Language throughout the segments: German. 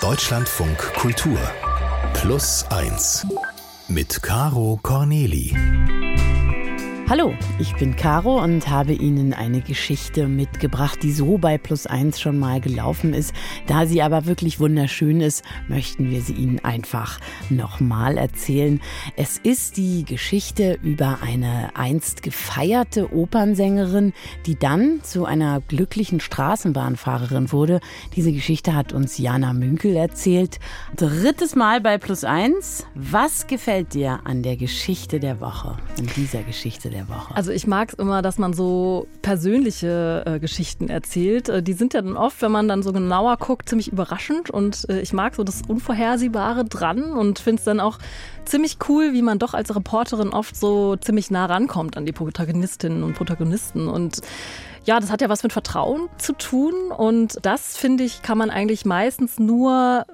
Deutschlandfunk Kultur Plus 1 mit Caro Corneli. Hallo, ich bin Caro und habe Ihnen eine Geschichte mitgebracht, die so bei Plus Eins schon mal gelaufen ist. Da sie aber wirklich wunderschön ist, möchten wir sie Ihnen einfach nochmal erzählen. Es ist die Geschichte über eine einst gefeierte Opernsängerin, die dann zu einer glücklichen Straßenbahnfahrerin wurde. Diese Geschichte hat uns Jana Münkel erzählt. Drittes Mal bei Plus Eins. Was gefällt dir an der Geschichte der Woche, an dieser Geschichte der der Woche? Also ich mag es immer, dass man so persönliche äh, Geschichten erzählt. Äh, die sind ja dann oft, wenn man dann so genauer guckt, ziemlich überraschend. Und äh, ich mag so das Unvorhersehbare dran und finde es dann auch ziemlich cool, wie man doch als Reporterin oft so ziemlich nah rankommt an die Protagonistinnen und Protagonisten. Und ja, das hat ja was mit Vertrauen zu tun und das finde ich, kann man eigentlich meistens nur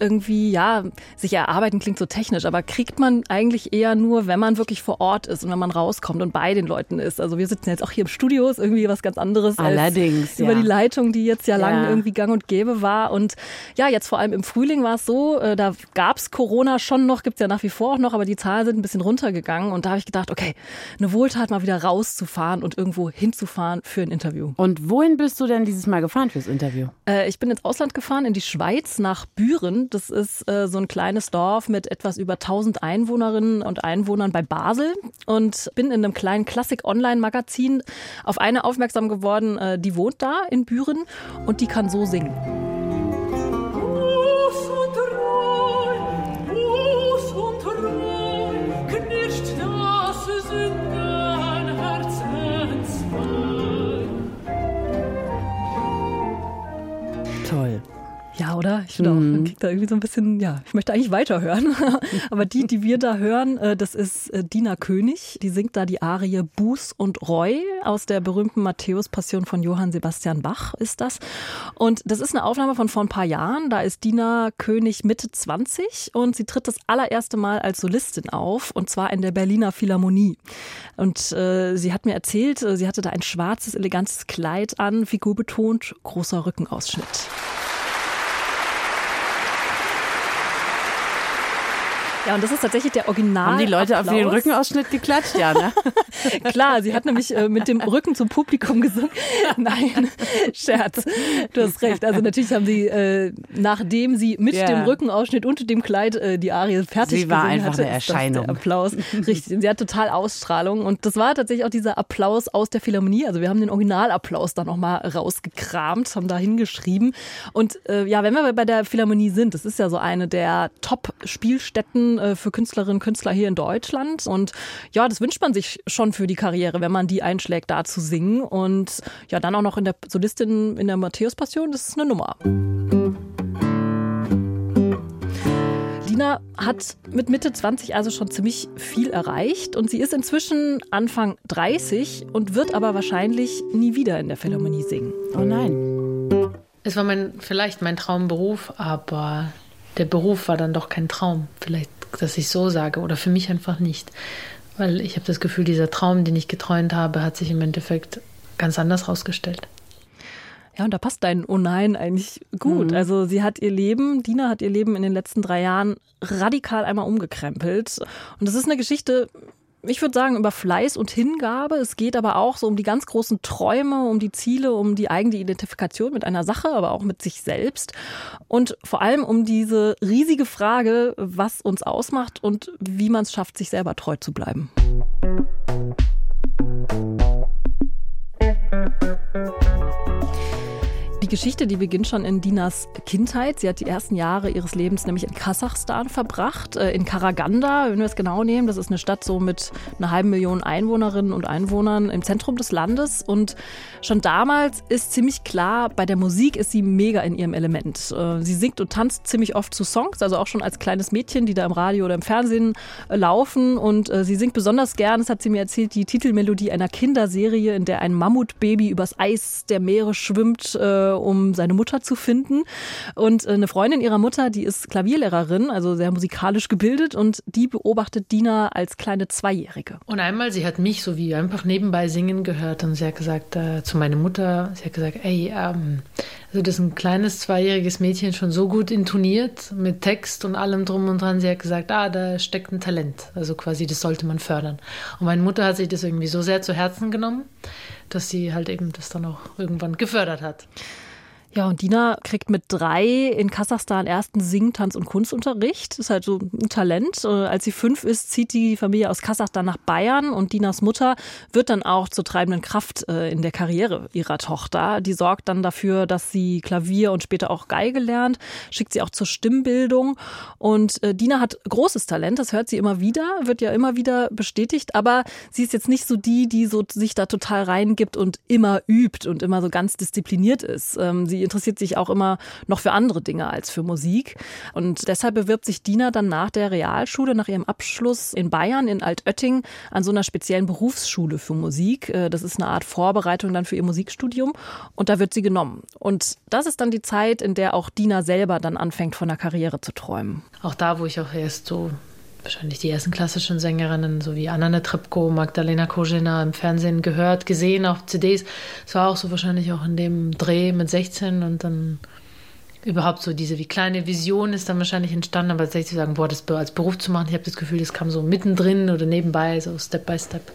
irgendwie, ja, sich erarbeiten klingt so technisch, aber kriegt man eigentlich eher nur, wenn man wirklich vor Ort ist und wenn man rauskommt und bei den Leuten ist. Also wir sitzen jetzt auch hier im Studio, ist irgendwie was ganz anderes Allerdings, ja. über die Leitung, die jetzt ja, ja lang irgendwie gang und gäbe war. Und ja, jetzt vor allem im Frühling war es so, äh, da gab es Corona schon noch, gibt es ja nach wie vor auch noch, aber die Zahlen sind ein bisschen runtergegangen und da habe ich gedacht, okay, eine Wohltat mal wieder rauszufahren und irgendwo hinzufahren für ein Interview. Und wohin bist du denn dieses Mal gefahren fürs Interview? Äh, ich bin ins Ausland gefahren, in die Schweiz, nach Büren. Das ist äh, so ein kleines Dorf mit etwas über 1000 Einwohnerinnen und Einwohnern bei Basel und bin in einem kleinen Klassik-Online-Magazin auf eine aufmerksam geworden, äh, die wohnt da in Büren und die kann so singen. Ja, oder? Ich finde auch, man mhm. kriegt da irgendwie so ein bisschen, ja, ich möchte eigentlich weiterhören. Aber die, die wir da hören, äh, das ist äh, Dina König. Die singt da die Arie Buß und Reu aus der berühmten Matthäus-Passion von Johann Sebastian Bach ist das. Und das ist eine Aufnahme von vor ein paar Jahren. Da ist Dina König Mitte 20 und sie tritt das allererste Mal als Solistin auf und zwar in der Berliner Philharmonie. Und äh, sie hat mir erzählt, äh, sie hatte da ein schwarzes, elegantes Kleid an, figurbetont, großer Rückenausschnitt. Ja, und das ist tatsächlich der Original. Haben die Leute Applaus. auf den Rückenausschnitt geklatscht? Ja, ne? Klar, sie hat nämlich äh, mit dem Rücken zum Publikum gesungen. Nein, Scherz. Du hast recht. Also natürlich haben sie, äh, nachdem sie mit yeah. dem Rückenausschnitt und dem Kleid äh, die Arie fertig sie war gesungen einfach hatte, eine Erscheinung. Applaus. Richtig. Sie hat total Ausstrahlung. Und das war tatsächlich auch dieser Applaus aus der Philharmonie. Also wir haben den Originalapplaus da nochmal rausgekramt, haben da hingeschrieben. Und äh, ja, wenn wir bei der Philharmonie sind, das ist ja so eine der Top-Spielstätten äh, für Künstlerinnen und Künstler hier in Deutschland. Und ja, das wünscht man sich schon für die Karriere, wenn man die einschlägt, da zu singen. Und ja, dann auch noch in der Solistin in der Matthäus-Passion, das ist eine Nummer. Dina hat mit Mitte 20 also schon ziemlich viel erreicht und sie ist inzwischen Anfang 30 und wird aber wahrscheinlich nie wieder in der Philharmonie singen. Oh nein. Es war mein, vielleicht mein Traumberuf, aber der Beruf war dann doch kein Traum. Vielleicht dass ich so sage oder für mich einfach nicht. Weil ich habe das Gefühl, dieser Traum, den ich geträumt habe, hat sich im Endeffekt ganz anders rausgestellt. Ja, und da passt dein Oh nein eigentlich gut. Mhm. Also sie hat ihr Leben, Dina hat ihr Leben in den letzten drei Jahren radikal einmal umgekrempelt. Und das ist eine Geschichte, ich würde sagen, über Fleiß und Hingabe. Es geht aber auch so um die ganz großen Träume, um die Ziele, um die eigene Identifikation mit einer Sache, aber auch mit sich selbst. Und vor allem um diese riesige Frage, was uns ausmacht und wie man es schafft, sich selber treu zu bleiben. Geschichte, die beginnt schon in Dinas Kindheit. Sie hat die ersten Jahre ihres Lebens nämlich in Kasachstan verbracht, äh, in Karaganda, wenn wir es genau nehmen. Das ist eine Stadt so mit einer halben Million Einwohnerinnen und Einwohnern im Zentrum des Landes. Und schon damals ist ziemlich klar, bei der Musik ist sie mega in ihrem Element. Äh, sie singt und tanzt ziemlich oft zu Songs, also auch schon als kleines Mädchen, die da im Radio oder im Fernsehen äh, laufen. Und sie singt besonders gern, das hat sie mir erzählt, die Titelmelodie einer Kinderserie, in der ein Mammutbaby übers Eis der Meere schwimmt um seine Mutter zu finden. Und äh, eine Freundin ihrer Mutter, die ist Klavierlehrerin, also sehr musikalisch gebildet und die beobachtet Dina als kleine Zweijährige. Und einmal, sie hat mich so wie einfach nebenbei singen gehört und sie hat gesagt äh, zu meiner Mutter, sie hat gesagt, ey, ähm, also das ist ein kleines zweijähriges Mädchen schon so gut intoniert mit Text und allem drum und dran. Sie hat gesagt, ah, da steckt ein Talent. Also quasi, das sollte man fördern. Und meine Mutter hat sich das irgendwie so sehr zu Herzen genommen, dass sie halt eben das dann auch irgendwann gefördert hat. Ja, und Dina kriegt mit drei in Kasachstan ersten Sing-, Tanz- und Kunstunterricht. Ist halt so ein Talent. Äh, als sie fünf ist, zieht die Familie aus Kasachstan nach Bayern und Dinas Mutter wird dann auch zur treibenden Kraft äh, in der Karriere ihrer Tochter. Die sorgt dann dafür, dass sie Klavier und später auch Geige lernt, schickt sie auch zur Stimmbildung. Und äh, Dina hat großes Talent, das hört sie immer wieder, wird ja immer wieder bestätigt, aber sie ist jetzt nicht so die, die so sich da total reingibt und immer übt und immer so ganz diszipliniert ist. Ähm, sie interessiert sich auch immer noch für andere Dinge als für Musik. Und deshalb bewirbt sich Dina dann nach der Realschule, nach ihrem Abschluss in Bayern, in Altötting, an so einer speziellen Berufsschule für Musik. Äh, das ist eine Art Vorbereitung dann für ihr Musikstudium. Und da wird sie genommen. Und das ist dann die Zeit, in der auch Dina selber dann anfängt, von einer Karriere zu träumen. Auch da, wo ich auch erst so wahrscheinlich die ersten klassischen Sängerinnen, so wie Anna Netrebko, Magdalena Kozina im Fernsehen gehört, gesehen auf CDs. Es war auch so wahrscheinlich auch in dem Dreh mit 16 und dann überhaupt so diese wie kleine Vision ist dann wahrscheinlich entstanden, aber tatsächlich zu sagen, boah, das als Beruf zu machen, ich habe das Gefühl, das kam so mittendrin oder nebenbei, so Step by Step.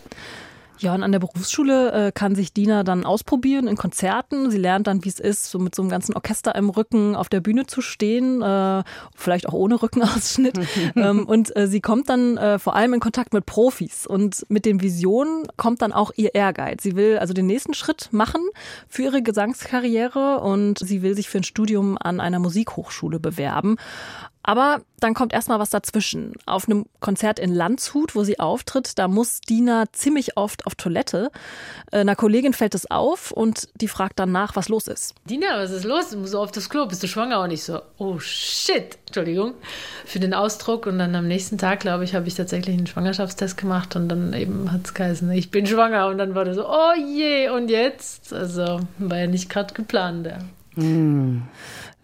Ja, und an der Berufsschule äh, kann sich Dina dann ausprobieren in Konzerten. Sie lernt dann, wie es ist, so mit so einem ganzen Orchester im Rücken auf der Bühne zu stehen, äh, vielleicht auch ohne Rückenausschnitt. ähm, und äh, sie kommt dann äh, vor allem in Kontakt mit Profis. Und mit den Visionen kommt dann auch ihr Ehrgeiz. Sie will also den nächsten Schritt machen für ihre Gesangskarriere und sie will sich für ein Studium an einer Musikhochschule bewerben. Aber dann kommt erstmal was dazwischen. Auf einem Konzert in Landshut, wo sie auftritt, da muss Dina ziemlich oft auf Toilette. Äh, einer Kollegin fällt es auf und die fragt dann nach, was los ist. Dina, was ist los? Du musst so auf das Klo, bist du schwanger? Und ich so, oh shit, Entschuldigung für den Ausdruck. Und dann am nächsten Tag, glaube ich, habe ich tatsächlich einen Schwangerschaftstest gemacht und dann eben hat es geheißen, ich bin schwanger. Und dann war das so, oh je, und jetzt? Also war ja nicht gerade geplant. Ja. Hm.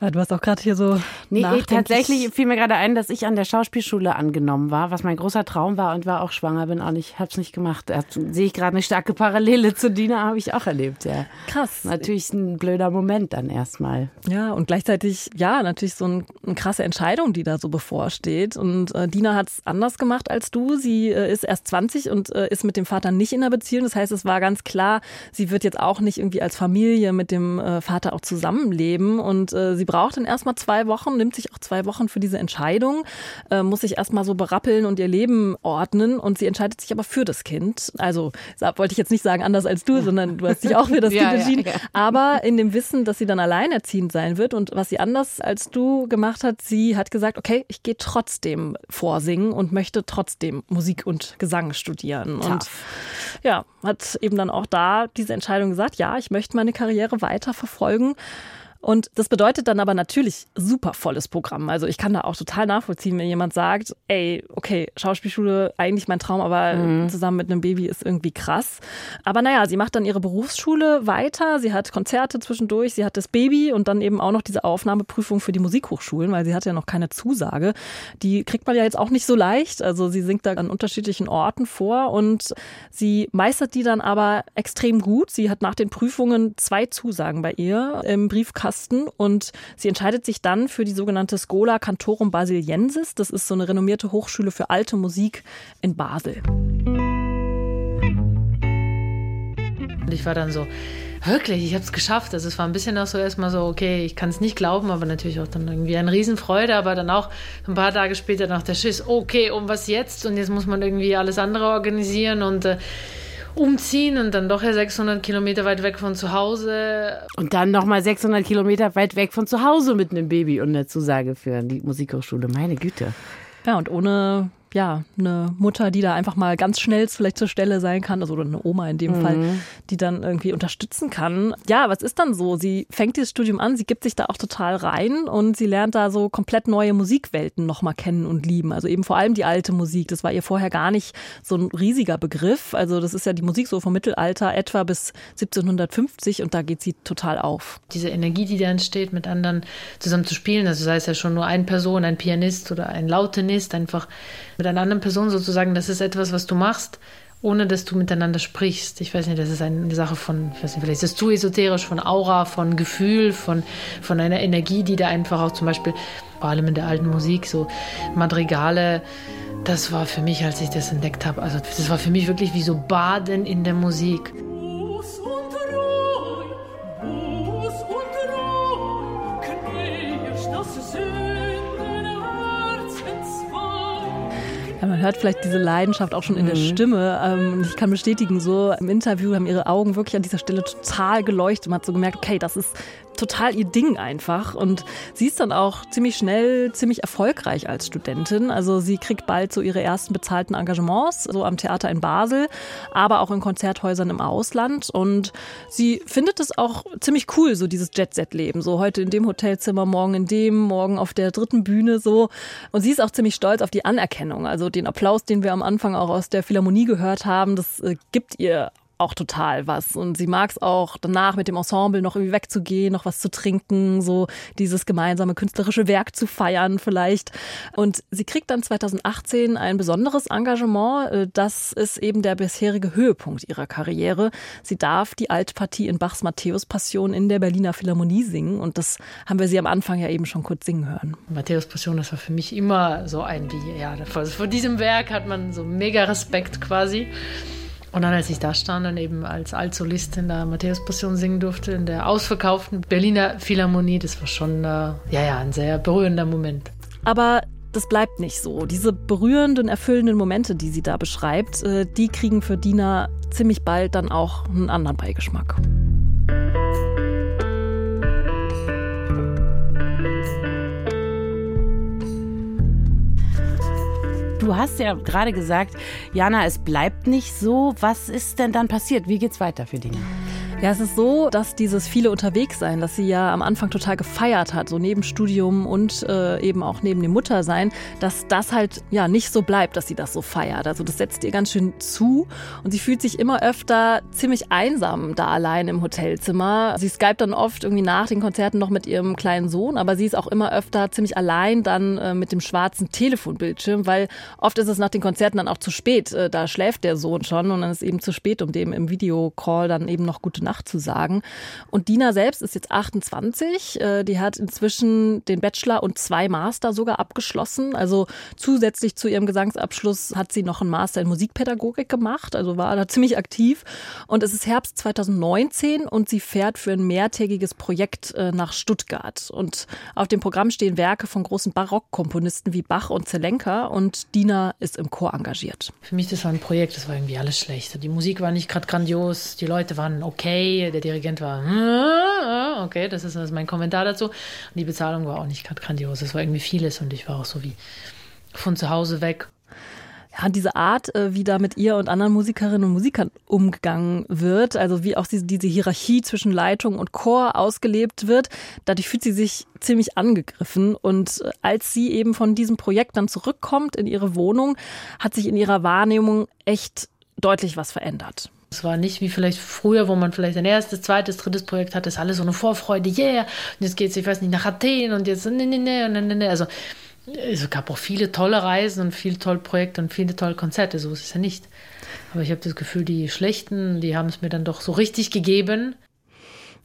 Ja, du hast auch gerade hier so. Nee, tatsächlich fiel mir gerade ein, dass ich an der Schauspielschule angenommen war, was mein großer Traum war und war auch schwanger, bin auch nicht, hab's nicht gemacht. Da sehe ich gerade eine starke Parallele zu Dina, habe ich auch erlebt, ja. Krass. Natürlich ein blöder Moment dann erstmal. Ja, und gleichzeitig, ja, natürlich so ein, eine krasse Entscheidung, die da so bevorsteht. Und äh, Dina hat's anders gemacht als du. Sie äh, ist erst 20 und äh, ist mit dem Vater nicht in einer Beziehung. Das heißt, es war ganz klar, sie wird jetzt auch nicht irgendwie als Familie mit dem äh, Vater auch zusammenleben und äh, sie braucht dann erstmal zwei Wochen, nimmt sich auch zwei Wochen für diese Entscheidung, äh, muss sich erstmal so berappeln und ihr Leben ordnen und sie entscheidet sich aber für das Kind. Also wollte ich jetzt nicht sagen anders als du, sondern du hast dich auch für das ja, Kind entschieden. Ja, ja. Aber in dem Wissen, dass sie dann alleinerziehend sein wird und was sie anders als du gemacht hat, sie hat gesagt, okay, ich gehe trotzdem vorsingen und möchte trotzdem Musik und Gesang studieren. Tough. Und ja, hat eben dann auch da diese Entscheidung gesagt, ja, ich möchte meine Karriere weiter verfolgen. Und das bedeutet dann aber natürlich super volles Programm. Also ich kann da auch total nachvollziehen, wenn jemand sagt, ey, okay, Schauspielschule, eigentlich mein Traum, aber mhm. zusammen mit einem Baby ist irgendwie krass. Aber naja, sie macht dann ihre Berufsschule weiter, sie hat Konzerte zwischendurch, sie hat das Baby und dann eben auch noch diese Aufnahmeprüfung für die Musikhochschulen, weil sie hat ja noch keine Zusage. Die kriegt man ja jetzt auch nicht so leicht. Also sie singt da an unterschiedlichen Orten vor und sie meistert die dann aber extrem gut. Sie hat nach den Prüfungen zwei Zusagen bei ihr im Briefkasten Kasten und sie entscheidet sich dann für die sogenannte Schola Cantorum Basiliensis. Das ist so eine renommierte Hochschule für alte Musik in Basel. Und ich war dann so, wirklich, ich habe es geschafft. Also es war ein bisschen auch so erstmal so, okay, ich kann es nicht glauben, aber natürlich auch dann irgendwie eine Riesenfreude, aber dann auch ein paar Tage später noch der Schiss, okay, um was jetzt? Und jetzt muss man irgendwie alles andere organisieren und äh, umziehen und dann doch ja 600 Kilometer weit weg von zu Hause. Und dann nochmal 600 Kilometer weit weg von zu Hause mit einem Baby und einer Zusage für die Musikhochschule. Meine Güte. Ja, und ohne ja, eine Mutter, die da einfach mal ganz schnell vielleicht zur Stelle sein kann, also oder eine Oma in dem mhm. Fall, die dann irgendwie unterstützen kann. Ja, was ist dann so? Sie fängt dieses Studium an, sie gibt sich da auch total rein und sie lernt da so komplett neue Musikwelten nochmal kennen und lieben. Also eben vor allem die alte Musik. Das war ihr vorher gar nicht so ein riesiger Begriff. Also das ist ja die Musik so vom Mittelalter etwa bis 1750 und da geht sie total auf. Diese Energie, die da entsteht, mit anderen zusammen zu spielen, also sei es ja schon nur eine Person, ein Pianist oder ein Lautenist, einfach mit einer anderen Person sozusagen, das ist etwas, was du machst, ohne dass du miteinander sprichst. Ich weiß nicht, das ist eine Sache von, ich weiß nicht, vielleicht ist es zu esoterisch, von Aura, von Gefühl, von, von einer Energie, die da einfach auch zum Beispiel, vor allem in der alten Musik, so Madrigale, das war für mich, als ich das entdeckt habe, also das war für mich wirklich wie so Baden in der Musik. Ja, man hört vielleicht diese Leidenschaft auch schon in mhm. der Stimme. Ähm, ich kann bestätigen, so im Interview haben ihre Augen wirklich an dieser Stelle total geleuchtet. Man hat so gemerkt, okay, das ist total ihr Ding einfach. Und sie ist dann auch ziemlich schnell ziemlich erfolgreich als Studentin. Also sie kriegt bald so ihre ersten bezahlten Engagements, so am Theater in Basel, aber auch in Konzerthäusern im Ausland. Und sie findet es auch ziemlich cool, so dieses Jet-Set-Leben. So heute in dem Hotelzimmer, morgen in dem, morgen auf der dritten Bühne so. Und sie ist auch ziemlich stolz auf die Anerkennung. Also den Applaus, den wir am Anfang auch aus der Philharmonie gehört haben, das äh, gibt ihr auch total was. Und sie mag es auch, danach mit dem Ensemble noch irgendwie wegzugehen, noch was zu trinken, so dieses gemeinsame künstlerische Werk zu feiern vielleicht. Und sie kriegt dann 2018 ein besonderes Engagement. Äh, das ist eben der bisherige Höhepunkt ihrer Karriere. Sie darf die Altpartie in Bachs Matthäus-Passion in der Berliner Philharmonie singen. Und das haben wir sie am Anfang ja eben schon kurz singen hören. Matthäus-Passion, das war für mich immer so ein, wie, ja, vor diesem Werk hat man so mega Respekt quasi. Und dann, als ich da stand und eben als Altsolist in der Matthäus-Passion singen durfte, in der ausverkauften Berliner Philharmonie, das war schon, äh, ja, ja, ein sehr berührender Moment. Aber das bleibt nicht so. Diese berührenden, erfüllenden Momente, die sie da beschreibt, äh, die kriegen für Dina ziemlich bald dann auch einen anderen Beigeschmack. Du hast ja gerade gesagt, Jana, es bleibt nicht so. Was ist denn dann passiert? Wie geht's weiter für Dina? Ja, es ist so, dass dieses viele unterwegs sein, das sie ja am Anfang total gefeiert hat, so neben Studium und äh, eben auch neben dem Muttersein, dass das halt ja nicht so bleibt, dass sie das so feiert. Also das setzt ihr ganz schön zu und sie fühlt sich immer öfter ziemlich einsam da allein im Hotelzimmer. Sie skypt dann oft irgendwie nach den Konzerten noch mit ihrem kleinen Sohn, aber sie ist auch immer öfter ziemlich allein dann äh, mit dem schwarzen Telefonbildschirm, weil oft ist es nach den Konzerten dann auch zu spät. Äh, da schläft der Sohn schon und dann ist eben zu spät, um dem im Videocall dann eben noch gute Nacht Nacht zu sagen. Und Dina selbst ist jetzt 28. Äh, die hat inzwischen den Bachelor und zwei Master sogar abgeschlossen. Also zusätzlich zu ihrem Gesangsabschluss hat sie noch einen Master in Musikpädagogik gemacht. Also war da ziemlich aktiv. Und es ist Herbst 2019 und sie fährt für ein mehrtägiges Projekt äh, nach Stuttgart. Und auf dem Programm stehen Werke von großen Barockkomponisten wie Bach und Zelenka. Und Dina ist im Chor engagiert. Für mich das war ein Projekt, das war irgendwie alles schlecht. Die Musik war nicht gerade grandios, die Leute waren okay okay, der Dirigent war, hm, okay, das ist, mein Kommentar dazu. Und die Bezahlung war auch nicht gerade grandios. Es war irgendwie vieles und ich war auch so wie von zu Hause weg. Ja, diese Art, äh, wie da mit ihr und anderen Musikerinnen und Musikern umgegangen wird, also wie auch diese, diese Hierarchie zwischen Leitung und Chor ausgelebt wird, dadurch fühlt sie sich ziemlich angegriffen. Und äh, als sie eben von diesem Projekt dann zurückkommt in ihre Wohnung, hat sich in ihrer Wahrnehmung echt deutlich was verändert. Es war nicht wie vielleicht früher, wo man vielleicht ein erstes, zweites, drittes Projekt hat, ist alles so eine Vorfreude, yeah, und jetzt geht es, ich weiß nicht, nach Athen und jetzt, ne, ne, ne, ne, ne, ne. Also es gab auch viele tolle Reisen und viele tolle Projekte und viele tolle Konzerte, so ist es ja nicht. Aber ich habe das Gefühl, die schlechten, die haben es mir dann doch so richtig gegeben.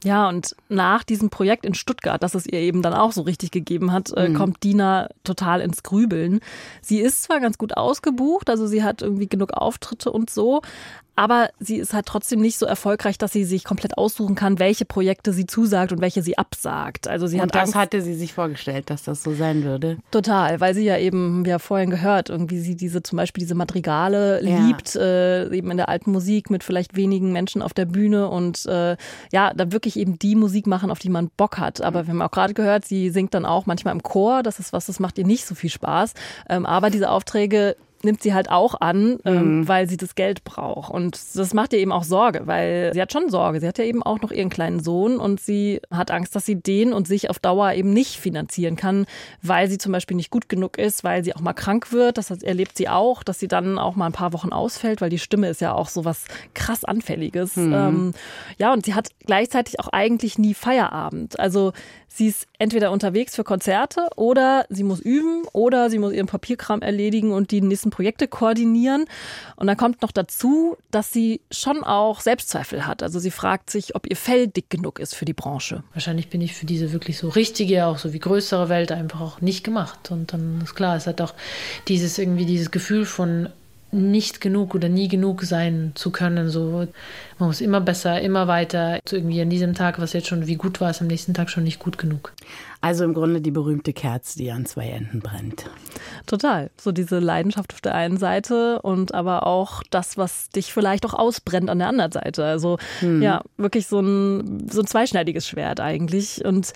Ja, und nach diesem Projekt in Stuttgart, das es ihr eben dann auch so richtig gegeben hat, äh, mhm. kommt Dina total ins Grübeln. Sie ist zwar ganz gut ausgebucht, also sie hat irgendwie genug Auftritte und so, aber sie ist halt trotzdem nicht so erfolgreich, dass sie sich komplett aussuchen kann, welche Projekte sie zusagt und welche sie absagt. Also sie und hat das Angst. hatte sie sich vorgestellt, dass das so sein würde. Total, weil sie ja eben, wie ja vorhin gehört, irgendwie sie diese zum Beispiel diese Madrigale ja. liebt, äh, eben in der alten Musik mit vielleicht wenigen Menschen auf der Bühne und äh, ja, da wirklich eben die Musik machen, auf die man Bock hat. Aber wir haben auch gerade gehört, sie singt dann auch manchmal im Chor. Das ist was, das macht ihr nicht so viel Spaß. Ähm, aber diese Aufträge nimmt sie halt auch an, ähm, mhm. weil sie das Geld braucht. Und das macht ihr eben auch Sorge, weil sie hat schon Sorge. Sie hat ja eben auch noch ihren kleinen Sohn und sie hat Angst, dass sie den und sich auf Dauer eben nicht finanzieren kann, weil sie zum Beispiel nicht gut genug ist, weil sie auch mal krank wird. Das erlebt sie auch, dass sie dann auch mal ein paar Wochen ausfällt, weil die Stimme ist ja auch so was krass Anfälliges. Mhm. Ähm, ja, und sie hat gleichzeitig auch eigentlich nie Feierabend. Also sie ist entweder unterwegs für Konzerte oder sie muss üben oder sie muss ihren Papierkram erledigen und die nächsten Projekte koordinieren. Und dann kommt noch dazu, dass sie schon auch Selbstzweifel hat. Also sie fragt sich, ob ihr Fell dick genug ist für die Branche. Wahrscheinlich bin ich für diese wirklich so richtige, auch so wie größere Welt einfach auch nicht gemacht. Und dann ist klar, es hat auch dieses irgendwie dieses Gefühl von nicht genug oder nie genug sein zu können. So, man muss immer besser, immer weiter. So irgendwie an diesem Tag, was jetzt schon wie gut war, ist am nächsten Tag schon nicht gut genug. Also im Grunde die berühmte Kerze, die an zwei Enden brennt. Total. So diese Leidenschaft auf der einen Seite und aber auch das, was dich vielleicht auch ausbrennt an der anderen Seite. Also hm. ja, wirklich so ein, so ein zweischneidiges Schwert eigentlich. Und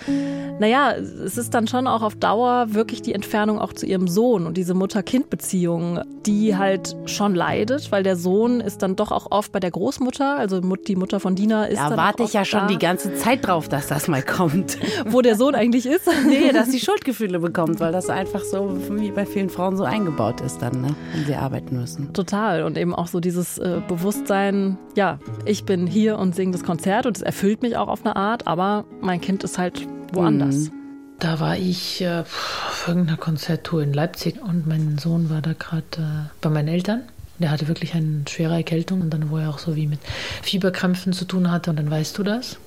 naja, es ist dann schon auch auf Dauer wirklich die Entfernung auch zu ihrem Sohn und diese Mutter-Kind-Beziehung, die halt schon leidet, weil der Sohn ist dann doch auch oft bei der Großmutter, also die Mutter von Dina ist. Da warte ich ja schon da, die ganze Zeit drauf, dass das mal kommt. Wo der Sohn eigentlich ist. Nee, dass sie Schuldgefühle bekommt, weil das einfach so wie bei vielen Frauen so eingebaut ist dann, ne? wenn sie arbeiten müssen. Total. Und eben auch so dieses äh, Bewusstsein, ja, ich bin hier und singe das Konzert und es erfüllt mich auch auf eine Art, aber mein Kind ist halt woanders. Mhm. Da war ich äh, auf irgendeiner Konzerttour in Leipzig und mein Sohn war da gerade äh, bei meinen Eltern. Der hatte wirklich eine schwere Erkältung und dann, wo er auch so wie mit Fieberkrämpfen zu tun hatte und dann weißt du das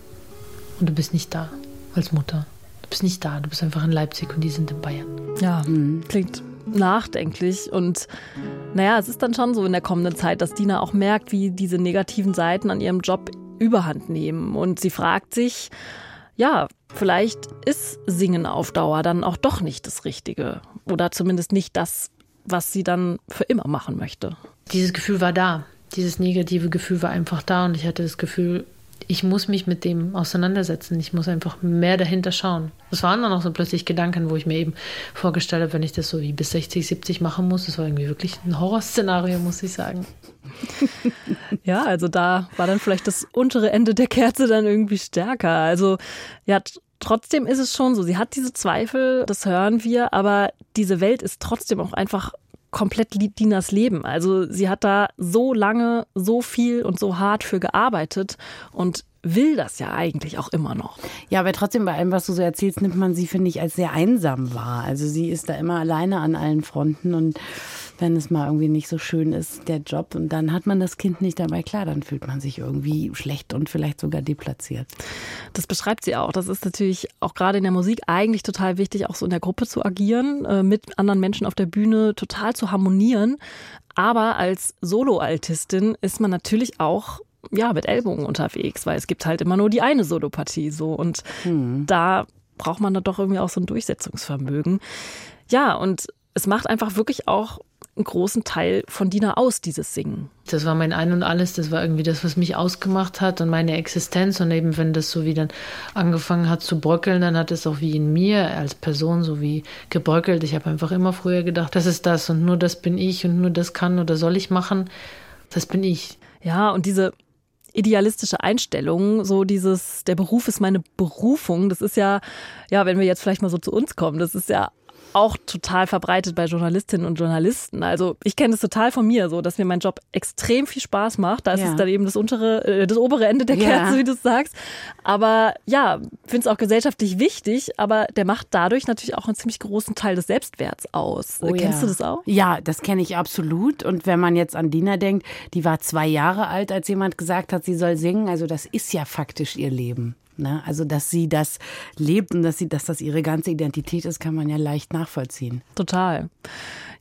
und du bist nicht da als Mutter. Du bist nicht da, du bist einfach in Leipzig und die sind in Bayern. Ja, mhm. klingt nachdenklich. Und naja, es ist dann schon so in der kommenden Zeit, dass Dina auch merkt, wie diese negativen Seiten an ihrem Job überhand nehmen. Und sie fragt sich, ja, vielleicht ist Singen auf Dauer dann auch doch nicht das Richtige. Oder zumindest nicht das, was sie dann für immer machen möchte. Dieses Gefühl war da. Dieses negative Gefühl war einfach da und ich hatte das Gefühl, ich muss mich mit dem auseinandersetzen. Ich muss einfach mehr dahinter schauen. Das waren dann auch so plötzlich Gedanken, wo ich mir eben vorgestellt habe, wenn ich das so wie bis 60, 70 machen muss. Das war irgendwie wirklich ein Horrorszenario, muss ich sagen. ja, also da war dann vielleicht das untere Ende der Kerze dann irgendwie stärker. Also ja, trotzdem ist es schon so. Sie hat diese Zweifel, das hören wir, aber diese Welt ist trotzdem auch einfach komplett Dinas Leben. Also sie hat da so lange, so viel und so hart für gearbeitet und will das ja eigentlich auch immer noch. Ja, aber trotzdem bei allem, was du so erzählst, nimmt man sie, finde ich, als sehr einsam wahr. Also sie ist da immer alleine an allen Fronten und wenn es mal irgendwie nicht so schön ist, der Job, und dann hat man das Kind nicht dabei, klar, dann fühlt man sich irgendwie schlecht und vielleicht sogar deplatziert. Das beschreibt sie auch. Das ist natürlich auch gerade in der Musik eigentlich total wichtig, auch so in der Gruppe zu agieren, äh, mit anderen Menschen auf der Bühne total zu harmonieren. Aber als Soloaltistin ist man natürlich auch ja, mit Ellbogen unterwegs, weil es gibt halt immer nur die eine Solopartie so und hm. da braucht man dann doch irgendwie auch so ein Durchsetzungsvermögen. Ja, und es macht einfach wirklich auch einen großen Teil von Dina aus, dieses Singen. Das war mein Ein und Alles, das war irgendwie das, was mich ausgemacht hat und meine Existenz. Und eben, wenn das so wie dann angefangen hat zu bröckeln, dann hat es auch wie in mir als Person so wie gebröckelt. Ich habe einfach immer früher gedacht, das ist das und nur das bin ich und nur das kann oder soll ich machen. Das bin ich. Ja, und diese idealistische Einstellung, so dieses, der Beruf ist meine Berufung, das ist ja, ja, wenn wir jetzt vielleicht mal so zu uns kommen, das ist ja auch total verbreitet bei Journalistinnen und Journalisten. Also ich kenne das total von mir, so dass mir mein Job extrem viel Spaß macht. Da ist ja. es dann eben das untere, äh, das obere Ende der Kerze, ja. wie du sagst. Aber ja, finde es auch gesellschaftlich wichtig, aber der macht dadurch natürlich auch einen ziemlich großen Teil des Selbstwerts aus. Oh, Kennst ja. du das auch? Ja, das kenne ich absolut. Und wenn man jetzt an Dina denkt, die war zwei Jahre alt, als jemand gesagt hat, sie soll singen. Also das ist ja faktisch ihr Leben. Ne? Also, dass sie das lebt und dass, sie, dass das ihre ganze Identität ist, kann man ja leicht nachvollziehen. Total.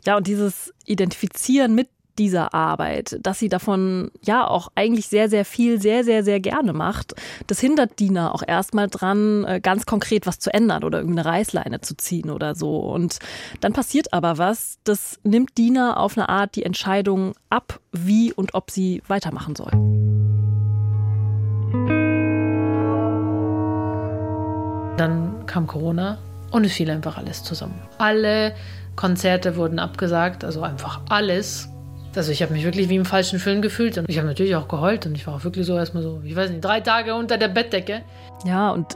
Ja, und dieses Identifizieren mit dieser Arbeit, dass sie davon ja auch eigentlich sehr, sehr viel, sehr, sehr, sehr gerne macht. Das hindert Dina auch erstmal dran, äh, ganz konkret was zu ändern oder irgendeine Reißleine zu ziehen oder so. Und dann passiert aber was, das nimmt Dina auf eine Art die Entscheidung ab, wie und ob sie weitermachen soll. Dann kam Corona und es fiel einfach alles zusammen. Alle Konzerte wurden abgesagt, also einfach alles. Also ich habe mich wirklich wie im falschen Film gefühlt und ich habe natürlich auch geheult und ich war auch wirklich so erstmal so, ich weiß nicht, drei Tage unter der Bettdecke. Ja, und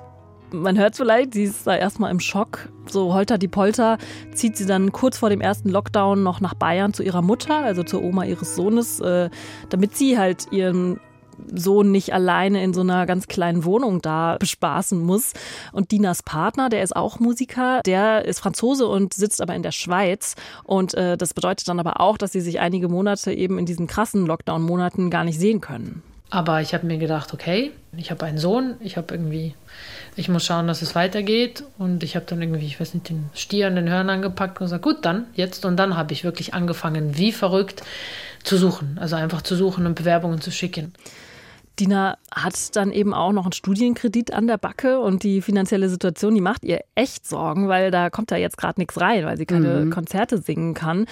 man hört vielleicht, sie ist da erstmal im Schock. So holter die Polter zieht sie dann kurz vor dem ersten Lockdown noch nach Bayern zu ihrer Mutter, also zur Oma ihres Sohnes, äh, damit sie halt ihren Sohn nicht alleine in so einer ganz kleinen Wohnung da bespaßen muss. Und Dinas Partner, der ist auch Musiker, der ist Franzose und sitzt aber in der Schweiz. Und äh, das bedeutet dann aber auch, dass sie sich einige Monate eben in diesen krassen Lockdown-Monaten gar nicht sehen können. Aber ich habe mir gedacht, okay, ich habe einen Sohn, ich habe irgendwie, ich muss schauen, dass es weitergeht. Und ich habe dann irgendwie, ich weiß nicht, den Stier an den Hörnern gepackt und gesagt, gut, dann, jetzt. Und dann habe ich wirklich angefangen, wie verrückt zu suchen. Also einfach zu suchen und Bewerbungen zu schicken. Dina hat dann eben auch noch einen Studienkredit an der Backe und die finanzielle Situation, die macht ihr echt Sorgen, weil da kommt da jetzt gerade nichts rein, weil sie keine mhm. Konzerte singen kann.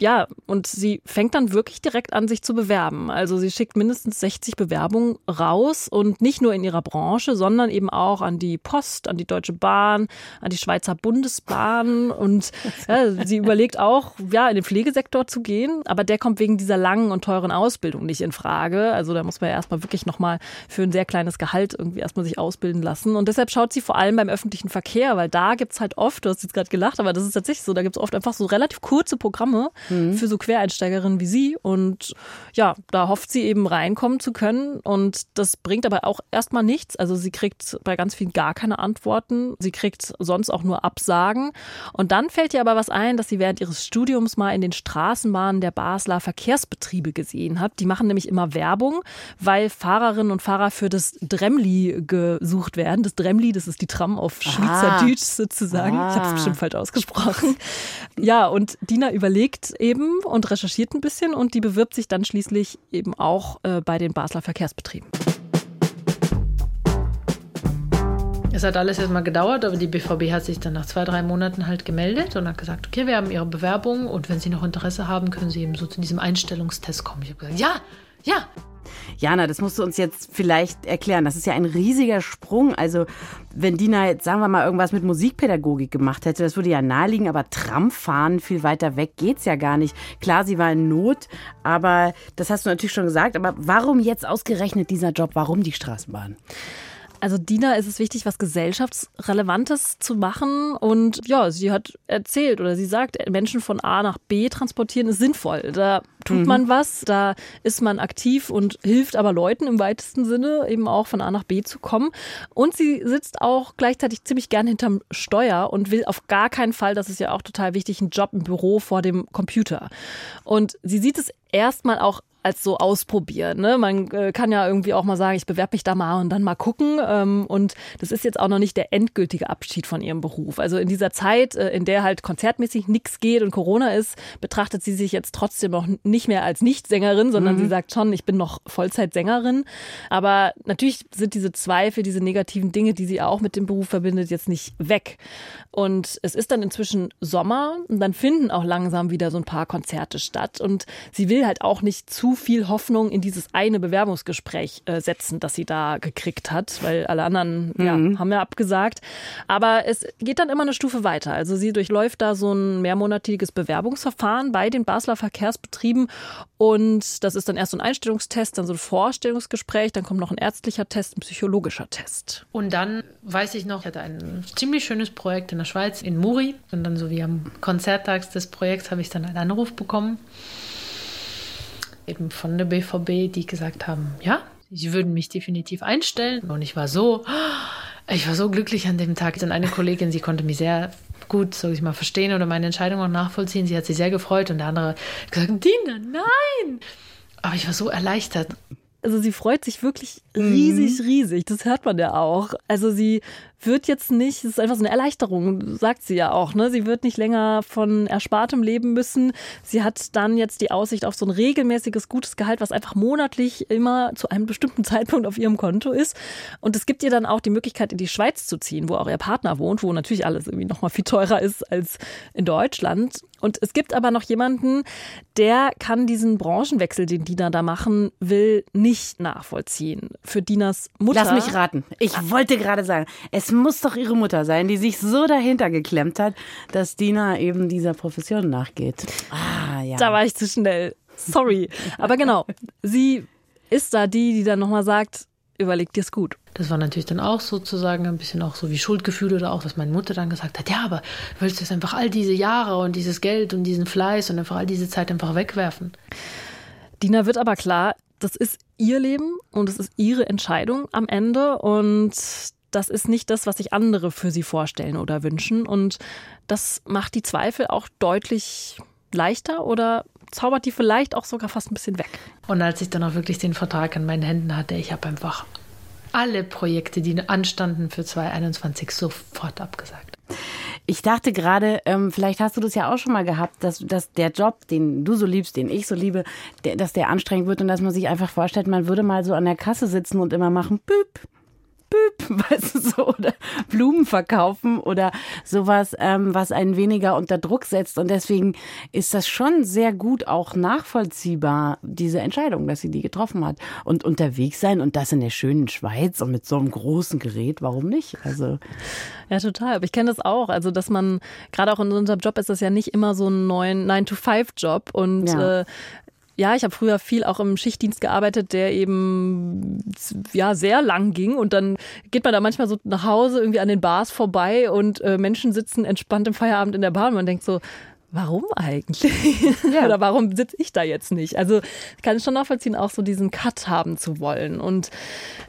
Ja, und sie fängt dann wirklich direkt an, sich zu bewerben. Also sie schickt mindestens 60 Bewerbungen raus und nicht nur in ihrer Branche, sondern eben auch an die Post, an die Deutsche Bahn, an die Schweizer Bundesbahn und ja, sie überlegt auch, ja, in den Pflegesektor zu gehen, aber der kommt wegen dieser langen und teuren Ausbildung nicht in Frage. Also da muss man ja erstmal wirklich nochmal für ein sehr kleines Gehalt irgendwie erstmal sich ausbilden lassen. Und deshalb schaut sie vor allem beim öffentlichen Verkehr, weil da gibt es halt oft, du hast jetzt gerade gelacht, aber das ist tatsächlich so, da gibt es oft einfach so relativ kurze Programme mhm. für so Quereinsteigerinnen wie sie. Und ja, da hofft sie eben reinkommen zu können. Und das bringt aber auch erstmal nichts. Also sie kriegt bei ganz vielen gar keine Antworten. Sie kriegt sonst auch nur Absagen. Und dann fällt ihr aber was ein, dass sie während ihres Studiums mal in den Straßenbahnen der Basler Verkehrsbetriebe gesehen hat. Die machen nämlich immer Werbung, weil Fahrer Fahrerinnen und Fahrer für das Dremli gesucht werden. Das Dremli, das ist die Tram auf Schweizerdeutsch sozusagen. Ah. Ich habe es bestimmt falsch ausgesprochen. Ja, und Dina überlegt eben und recherchiert ein bisschen und die bewirbt sich dann schließlich eben auch äh, bei den Basler Verkehrsbetrieben. Es hat alles erstmal gedauert, aber die BVB hat sich dann nach zwei, drei Monaten halt gemeldet und hat gesagt, okay, wir haben Ihre Bewerbung und wenn Sie noch Interesse haben, können Sie eben so zu diesem Einstellungstest kommen. Ich habe gesagt, ja, ja, Jana, das musst du uns jetzt vielleicht erklären. Das ist ja ein riesiger Sprung. Also, wenn Dina jetzt, sagen wir mal, irgendwas mit Musikpädagogik gemacht hätte, das würde ja naheliegen, aber Tramfahren viel weiter weg geht's ja gar nicht. Klar, sie war in Not, aber das hast du natürlich schon gesagt. Aber warum jetzt ausgerechnet dieser Job? Warum die Straßenbahn? Also Dina ist es wichtig, was gesellschaftsrelevantes zu machen. Und ja, sie hat erzählt oder sie sagt, Menschen von A nach B transportieren ist sinnvoll. Da tut mhm. man was, da ist man aktiv und hilft aber Leuten im weitesten Sinne eben auch von A nach B zu kommen. Und sie sitzt auch gleichzeitig ziemlich gern hinterm Steuer und will auf gar keinen Fall, das ist ja auch total wichtig, einen Job im Büro vor dem Computer. Und sie sieht es erstmal auch als so ausprobieren. Ne? Man äh, kann ja irgendwie auch mal sagen, ich bewerbe mich da mal und dann mal gucken. Ähm, und das ist jetzt auch noch nicht der endgültige Abschied von ihrem Beruf. Also in dieser Zeit, äh, in der halt konzertmäßig nichts geht und Corona ist, betrachtet sie sich jetzt trotzdem noch nicht mehr als Nichtsängerin, sondern mhm. sie sagt schon, ich bin noch Vollzeitsängerin. Aber natürlich sind diese Zweifel, diese negativen Dinge, die sie auch mit dem Beruf verbindet, jetzt nicht weg. Und es ist dann inzwischen Sommer und dann finden auch langsam wieder so ein paar Konzerte statt. Und sie will halt auch nicht zu viel Hoffnung in dieses eine Bewerbungsgespräch äh, setzen, das sie da gekriegt hat, weil alle anderen mhm. ja, haben ja abgesagt. Aber es geht dann immer eine Stufe weiter. Also sie durchläuft da so ein mehrmonatiges Bewerbungsverfahren bei den Basler Verkehrsbetrieben und das ist dann erst so ein Einstellungstest, dann so ein Vorstellungsgespräch, dann kommt noch ein ärztlicher Test, ein psychologischer Test. Und dann weiß ich noch, ich hatte ein ziemlich schönes Projekt in der Schweiz, in Muri. Und dann so wie am Konzerttags des Projekts habe ich dann einen Anruf bekommen eben von der BVB, die gesagt haben, ja, sie würden mich definitiv einstellen. Und ich war so, ich war so glücklich an dem Tag. Dann eine Kollegin, sie konnte mich sehr gut, sag ich mal, verstehen oder meine Entscheidung auch nachvollziehen. Sie hat sich sehr gefreut und der andere gesagt, Dina, nein! Aber ich war so erleichtert. Also sie freut sich wirklich riesig, riesig. Das hört man ja auch. Also sie wird jetzt nicht, es ist einfach so eine Erleichterung, sagt sie ja auch, ne? Sie wird nicht länger von Erspartem leben müssen. Sie hat dann jetzt die Aussicht auf so ein regelmäßiges gutes Gehalt, was einfach monatlich immer zu einem bestimmten Zeitpunkt auf ihrem Konto ist. Und es gibt ihr dann auch die Möglichkeit, in die Schweiz zu ziehen, wo auch ihr Partner wohnt, wo natürlich alles irgendwie nochmal viel teurer ist als in Deutschland. Und es gibt aber noch jemanden, der kann diesen Branchenwechsel, den Dina da machen will, nicht nachvollziehen. Für Dinas Mutter. Lass mich raten. Ich wollte gerade sagen, es es muss doch ihre Mutter sein, die sich so dahinter geklemmt hat, dass Dina eben dieser Profession nachgeht. Ah, ja. Da war ich zu schnell. Sorry. Aber genau, sie ist da die, die dann nochmal sagt, überleg dir's gut. Das war natürlich dann auch sozusagen ein bisschen auch so wie Schuldgefühl oder auch, was meine Mutter dann gesagt hat, ja, aber willst du jetzt einfach all diese Jahre und dieses Geld und diesen Fleiß und einfach all diese Zeit einfach wegwerfen? Dina wird aber klar, das ist ihr Leben und es ist ihre Entscheidung am Ende und das ist nicht das, was sich andere für sie vorstellen oder wünschen und das macht die Zweifel auch deutlich leichter oder zaubert die vielleicht auch sogar fast ein bisschen weg. Und als ich dann auch wirklich den Vertrag in meinen Händen hatte, ich habe einfach alle Projekte, die anstanden für 2021, sofort abgesagt. Ich dachte gerade, ähm, vielleicht hast du das ja auch schon mal gehabt, dass, dass der Job, den du so liebst, den ich so liebe, der, dass der anstrengend wird und dass man sich einfach vorstellt, man würde mal so an der Kasse sitzen und immer machen, büb, Büb, weißt du so, oder Blumen verkaufen oder sowas, ähm, was einen weniger unter Druck setzt. Und deswegen ist das schon sehr gut auch nachvollziehbar, diese Entscheidung, dass sie die getroffen hat. Und unterwegs sein und das in der schönen Schweiz und mit so einem großen Gerät, warum nicht? Also. Ja, total. Aber ich kenne das auch. Also, dass man, gerade auch in unserem Job ist das ja nicht immer so ein neuen 9-to-5-Job. Und ja. äh, ja, ich habe früher viel auch im Schichtdienst gearbeitet, der eben ja sehr lang ging. Und dann geht man da manchmal so nach Hause irgendwie an den Bars vorbei und äh, Menschen sitzen entspannt im Feierabend in der Bahn. Und man denkt so, warum eigentlich? Ja. Oder warum sitze ich da jetzt nicht? Also ich kann es schon nachvollziehen, auch so diesen Cut haben zu wollen. Und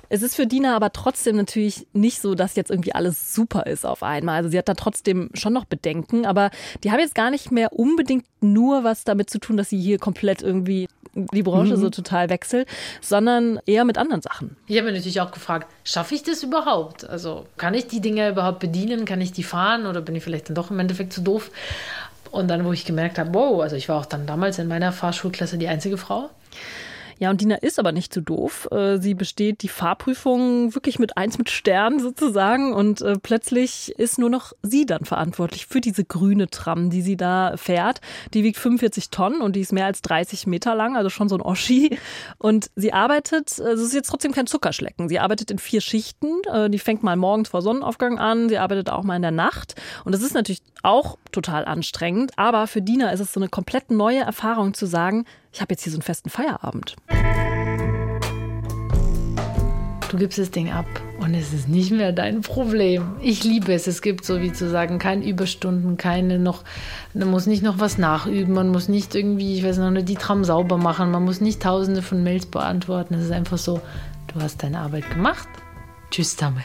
es ist für Dina aber trotzdem natürlich nicht so, dass jetzt irgendwie alles super ist auf einmal. Also sie hat da trotzdem schon noch Bedenken, aber die haben jetzt gar nicht mehr unbedingt nur was damit zu tun, dass sie hier komplett irgendwie die Branche mhm. so total wechselt, sondern eher mit anderen Sachen. Ich habe mir natürlich auch gefragt, schaffe ich das überhaupt? Also kann ich die Dinge überhaupt bedienen? Kann ich die fahren oder bin ich vielleicht dann doch im Endeffekt zu doof? Und dann, wo ich gemerkt habe, wow, also ich war auch dann damals in meiner Fahrschulklasse die einzige Frau. Ja, und Dina ist aber nicht zu doof. Äh, sie besteht die Fahrprüfung wirklich mit eins mit Stern sozusagen und äh, plötzlich ist nur noch sie dann verantwortlich für diese grüne Tram, die sie da fährt. Die wiegt 45 Tonnen und die ist mehr als 30 Meter lang, also schon so ein Oschi. Und sie arbeitet, also es ist jetzt trotzdem kein Zuckerschlecken. Sie arbeitet in vier Schichten. Äh, die fängt mal morgens vor Sonnenaufgang an. Sie arbeitet auch mal in der Nacht. Und das ist natürlich auch total anstrengend. Aber für Dina ist es so eine komplett neue Erfahrung zu sagen, ich habe jetzt hier so einen festen Feierabend. Du gibst das Ding ab und es ist nicht mehr dein Problem. Ich liebe es. Es gibt so wie zu sagen, keine Überstunden, keine noch, man muss nicht noch was nachüben, man muss nicht irgendwie, ich weiß noch, die Tram sauber machen, man muss nicht tausende von Mails beantworten. Es ist einfach so, du hast deine Arbeit gemacht. Tschüss, Dame.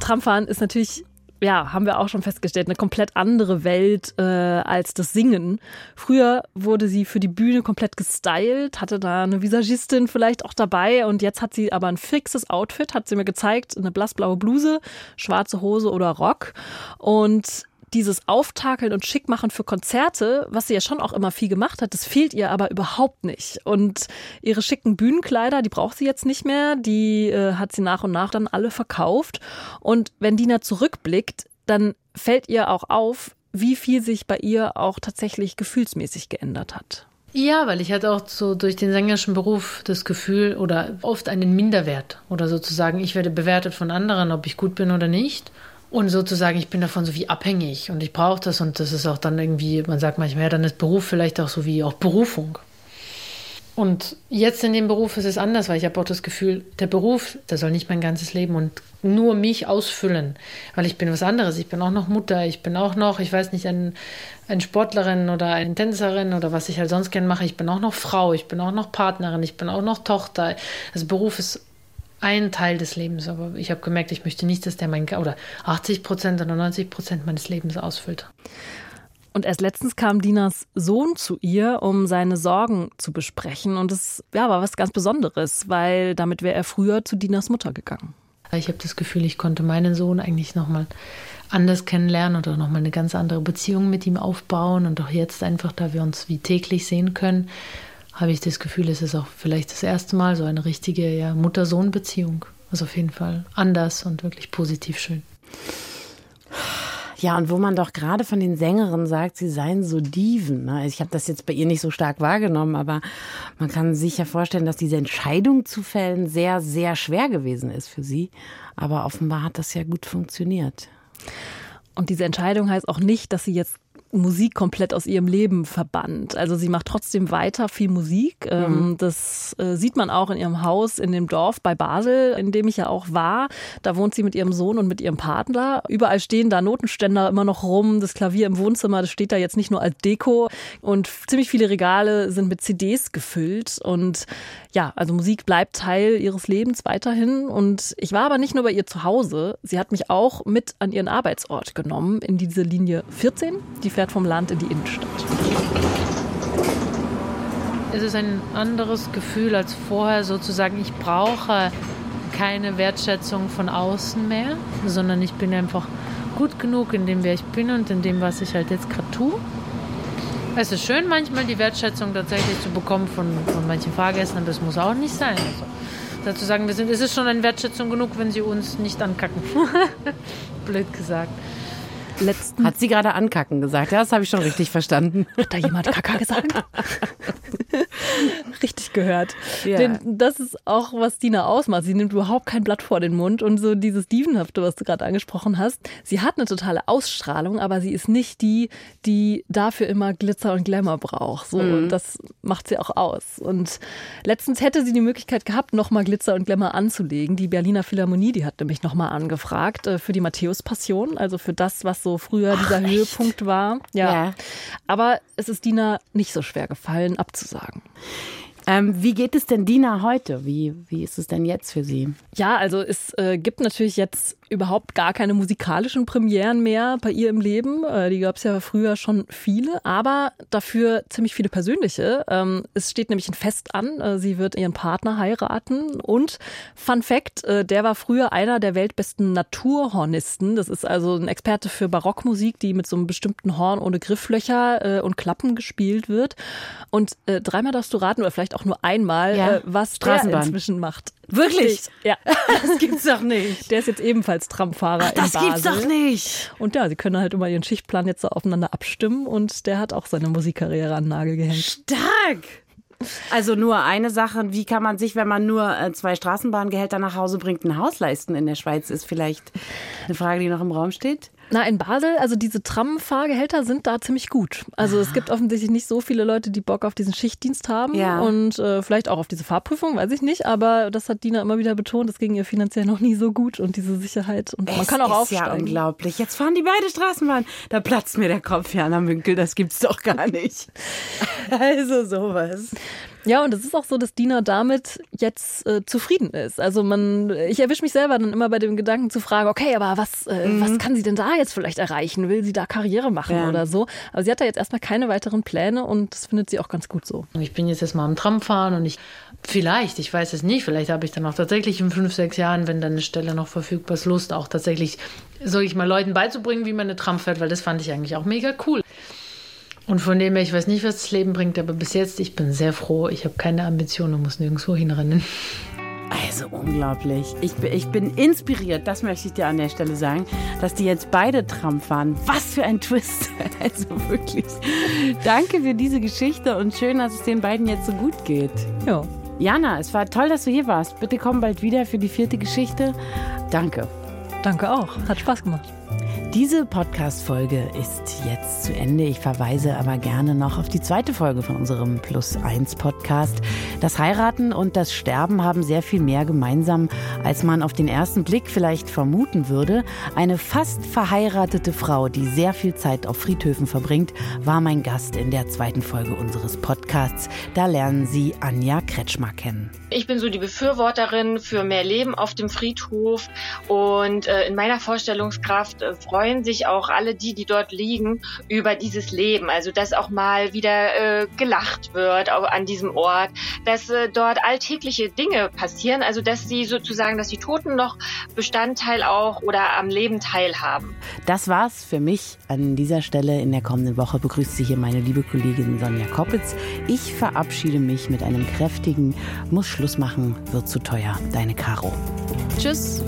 Tramfahren ist natürlich ja, haben wir auch schon festgestellt, eine komplett andere Welt äh, als das Singen. Früher wurde sie für die Bühne komplett gestylt, hatte da eine Visagistin vielleicht auch dabei und jetzt hat sie aber ein fixes Outfit, hat sie mir gezeigt, eine blassblaue Bluse, schwarze Hose oder Rock und dieses Auftakeln und Schickmachen für Konzerte, was sie ja schon auch immer viel gemacht hat, das fehlt ihr aber überhaupt nicht. Und ihre schicken Bühnenkleider, die braucht sie jetzt nicht mehr, die äh, hat sie nach und nach dann alle verkauft. Und wenn Dina zurückblickt, dann fällt ihr auch auf, wie viel sich bei ihr auch tatsächlich gefühlsmäßig geändert hat. Ja, weil ich hatte auch so durch den sängerischen Beruf das Gefühl oder oft einen Minderwert oder sozusagen, ich werde bewertet von anderen, ob ich gut bin oder nicht. Und sozusagen, ich bin davon so wie abhängig und ich brauche das und das ist auch dann irgendwie, man sagt manchmal, ja, dann ist Beruf vielleicht auch so wie auch Berufung. Und jetzt in dem Beruf ist es anders, weil ich habe auch das Gefühl, der Beruf, der soll nicht mein ganzes Leben und nur mich ausfüllen, weil ich bin was anderes. Ich bin auch noch Mutter, ich bin auch noch, ich weiß nicht, ein, ein Sportlerin oder eine Tänzerin oder was ich halt sonst gerne mache. Ich bin auch noch Frau, ich bin auch noch Partnerin, ich bin auch noch Tochter. Also Beruf ist ein Teil des Lebens, aber ich habe gemerkt, ich möchte nicht, dass der mein oder 80 Prozent oder 90 Prozent meines Lebens ausfüllt. Und erst letztens kam Dinas Sohn zu ihr, um seine Sorgen zu besprechen. Und es ja, war was ganz Besonderes, weil damit wäre er früher zu Dinas Mutter gegangen. Ich habe das Gefühl, ich konnte meinen Sohn eigentlich nochmal anders kennenlernen oder nochmal eine ganz andere Beziehung mit ihm aufbauen. Und auch jetzt einfach, da wir uns wie täglich sehen können, habe ich das Gefühl, es ist auch vielleicht das erste Mal so eine richtige ja, Mutter-Sohn-Beziehung. Also auf jeden Fall anders und wirklich positiv schön. Ja, und wo man doch gerade von den Sängerinnen sagt, sie seien so Diven. Ne? Also ich habe das jetzt bei ihr nicht so stark wahrgenommen, aber man kann sich ja vorstellen, dass diese Entscheidung zu fällen sehr, sehr schwer gewesen ist für sie. Aber offenbar hat das ja gut funktioniert. Und diese Entscheidung heißt auch nicht, dass sie jetzt Musik komplett aus ihrem Leben verbannt. Also sie macht trotzdem weiter viel Musik. Ähm, mhm. Das äh, sieht man auch in ihrem Haus in dem Dorf bei Basel, in dem ich ja auch war. Da wohnt sie mit ihrem Sohn und mit ihrem Partner. Überall stehen da Notenständer immer noch rum. Das Klavier im Wohnzimmer, das steht da jetzt nicht nur als Deko. Und ziemlich viele Regale sind mit CDs gefüllt. Und ja, also Musik bleibt Teil ihres Lebens weiterhin. Und ich war aber nicht nur bei ihr zu Hause. Sie hat mich auch mit an ihren Arbeitsort genommen, in diese Linie 14. Die fährt vom Land in die Innenstadt. Es ist ein anderes Gefühl als vorher, sozusagen, ich brauche keine Wertschätzung von außen mehr, sondern ich bin einfach gut genug in dem, wer ich bin und in dem, was ich halt jetzt gerade tue. Es ist schön, manchmal die Wertschätzung tatsächlich zu bekommen von, von manchen Fahrgästen, aber das muss auch nicht sein. Also, dazu sagen, wir sind, es ist schon eine Wertschätzung genug, wenn sie uns nicht ankacken. Blöd gesagt letzten. Hat sie gerade ankacken gesagt? Ja, das habe ich schon richtig verstanden. Hat da jemand Kaka gesagt? richtig gehört. Ja. Denn das ist auch, was Dina ausmacht. Sie nimmt überhaupt kein Blatt vor den Mund und so dieses Dievenhafte, was du gerade angesprochen hast. Sie hat eine totale Ausstrahlung, aber sie ist nicht die, die dafür immer Glitzer und Glamour braucht. So, mhm. das macht sie auch aus. Und letztens hätte sie die Möglichkeit gehabt, nochmal Glitzer und Glamour anzulegen. Die Berliner Philharmonie, die hat nämlich nochmal angefragt äh, für die Matthäus-Passion, also für das, was so früher Ach, dieser echt? Höhepunkt war. Ja. ja. Aber es ist Dina nicht so schwer gefallen, abzusagen. Ähm, wie geht es denn Dina heute? Wie, wie ist es denn jetzt für sie? Ja, also es äh, gibt natürlich jetzt überhaupt gar keine musikalischen Premieren mehr bei ihr im Leben. Äh, die gab es ja früher schon viele, aber dafür ziemlich viele persönliche. Ähm, es steht nämlich ein Fest an. Äh, sie wird ihren Partner heiraten. Und Fun Fact, äh, der war früher einer der weltbesten Naturhornisten. Das ist also ein Experte für Barockmusik, die mit so einem bestimmten Horn ohne Grifflöcher und Klappen gespielt wird. Und dreimal darfst du raten, oder vielleicht auch nur einmal, ja. was der inzwischen macht. Wirklich? Ja. Das gibt's doch nicht. Der ist jetzt ebenfalls Tramfahrer Ach, das in Basel. gibt's doch nicht. Und ja, sie können halt immer ihren Schichtplan jetzt so aufeinander abstimmen und der hat auch seine Musikkarriere an den Nagel gehängt. Stark! Also nur eine Sache, wie kann man sich, wenn man nur äh, zwei Straßenbahngehälter nach Hause bringt, ein Haus leisten in der Schweiz, ist vielleicht eine Frage, die noch im Raum steht. Na, in Basel, also diese Tram-Fahrgehälter sind da ziemlich gut. Also es gibt offensichtlich nicht so viele Leute, die Bock auf diesen Schichtdienst haben ja. und äh, vielleicht auch auf diese Fahrprüfung, weiß ich nicht, aber das hat Dina immer wieder betont, das ging ihr finanziell noch nie so gut und diese Sicherheit und es man kann auch ist aufsteigen. ja unglaublich. Jetzt fahren die beide Straßenbahn. Da platzt mir der Kopf, Jana Münkel, das gibt's doch gar nicht. also sowas. Ja, und es ist auch so, dass Dina damit jetzt äh, zufrieden ist. Also man, ich erwische mich selber dann immer bei dem Gedanken zu fragen, okay, aber was, äh, mhm. was kann sie denn da jetzt vielleicht erreichen? Will sie da Karriere machen ja. oder so? Aber sie hat da jetzt erstmal keine weiteren Pläne und das findet sie auch ganz gut so. Ich bin jetzt erstmal am Tram fahren und ich, vielleicht, ich weiß es nicht, vielleicht habe ich dann auch tatsächlich in fünf, sechs Jahren, wenn dann eine Stelle noch verfügbar ist, Lust auch tatsächlich, soll ich mal Leuten beizubringen, wie man eine Tram fährt, weil das fand ich eigentlich auch mega cool. Und von dem her, ich weiß nicht, was das Leben bringt, aber bis jetzt, ich bin sehr froh. Ich habe keine Ambitionen und muss nirgendwo hinrennen. Also unglaublich. Ich, ich bin inspiriert, das möchte ich dir an der Stelle sagen, dass die jetzt beide Tram fahren. Was für ein Twist. Also wirklich. Danke für diese Geschichte und schön, dass es den beiden jetzt so gut geht. Ja. Jana, es war toll, dass du hier warst. Bitte komm bald wieder für die vierte Geschichte. Danke. Danke auch. Hat Spaß gemacht. Diese Podcast-Folge ist jetzt zu Ende. Ich verweise aber gerne noch auf die zweite Folge von unserem Plus 1 Podcast. Das Heiraten und das Sterben haben sehr viel mehr gemeinsam, als man auf den ersten Blick vielleicht vermuten würde. Eine fast verheiratete Frau, die sehr viel Zeit auf Friedhöfen verbringt, war mein Gast in der zweiten Folge unseres Podcasts. Da lernen Sie Anja Kretschmer kennen. Ich bin so die Befürworterin für mehr Leben auf dem Friedhof und äh, in meiner Vorstellungskraft äh, freuen sich auch alle die, die dort liegen, über dieses Leben. Also dass auch mal wieder äh, gelacht wird auch an diesem Ort, dass äh, dort alltägliche Dinge passieren, also dass sie sozusagen, dass die Toten noch Bestandteil auch oder am Leben teilhaben. Das war's für mich an dieser Stelle. In der kommenden Woche begrüßt Sie hier meine liebe Kollegin Sonja Koppitz. Ich verabschiede mich mit einem kräftigen Muss Schluss machen, wird zu teuer. Deine Caro. Tschüss.